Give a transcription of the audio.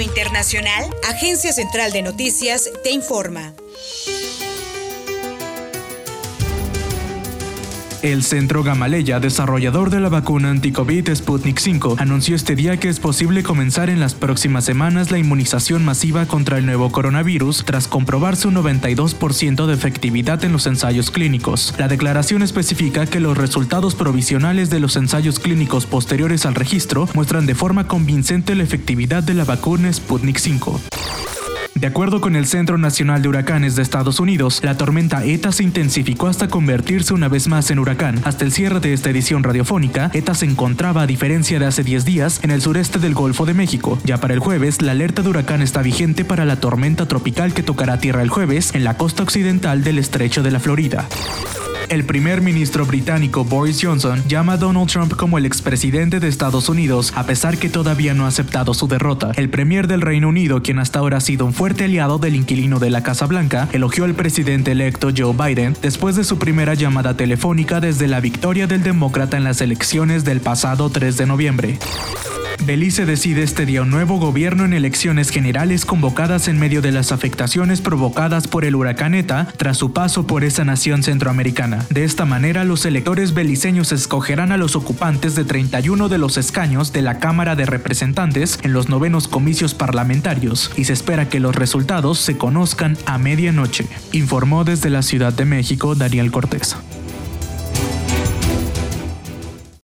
internacional, Agencia Central de Noticias te informa. El Centro Gamaleya, desarrollador de la vacuna anti-COVID Sputnik 5, anunció este día que es posible comenzar en las próximas semanas la inmunización masiva contra el nuevo coronavirus tras comprobarse un 92% de efectividad en los ensayos clínicos. La declaración especifica que los resultados provisionales de los ensayos clínicos posteriores al registro muestran de forma convincente la efectividad de la vacuna Sputnik 5. De acuerdo con el Centro Nacional de Huracanes de Estados Unidos, la tormenta ETA se intensificó hasta convertirse una vez más en huracán. Hasta el cierre de esta edición radiofónica, ETA se encontraba, a diferencia de hace 10 días, en el sureste del Golfo de México. Ya para el jueves, la alerta de huracán está vigente para la tormenta tropical que tocará tierra el jueves en la costa occidental del estrecho de la Florida. El primer ministro británico Boris Johnson llama a Donald Trump como el expresidente de Estados Unidos, a pesar que todavía no ha aceptado su derrota. El premier del Reino Unido, quien hasta ahora ha sido un fuerte aliado del inquilino de la Casa Blanca, elogió al presidente electo Joe Biden después de su primera llamada telefónica desde la victoria del demócrata en las elecciones del pasado 3 de noviembre. Belice decide este día un nuevo gobierno en elecciones generales convocadas en medio de las afectaciones provocadas por el huracán ETA tras su paso por esa nación centroamericana. De esta manera, los electores beliceños escogerán a los ocupantes de 31 de los escaños de la Cámara de Representantes en los novenos comicios parlamentarios y se espera que los resultados se conozcan a medianoche, informó desde la Ciudad de México Daniel Cortés.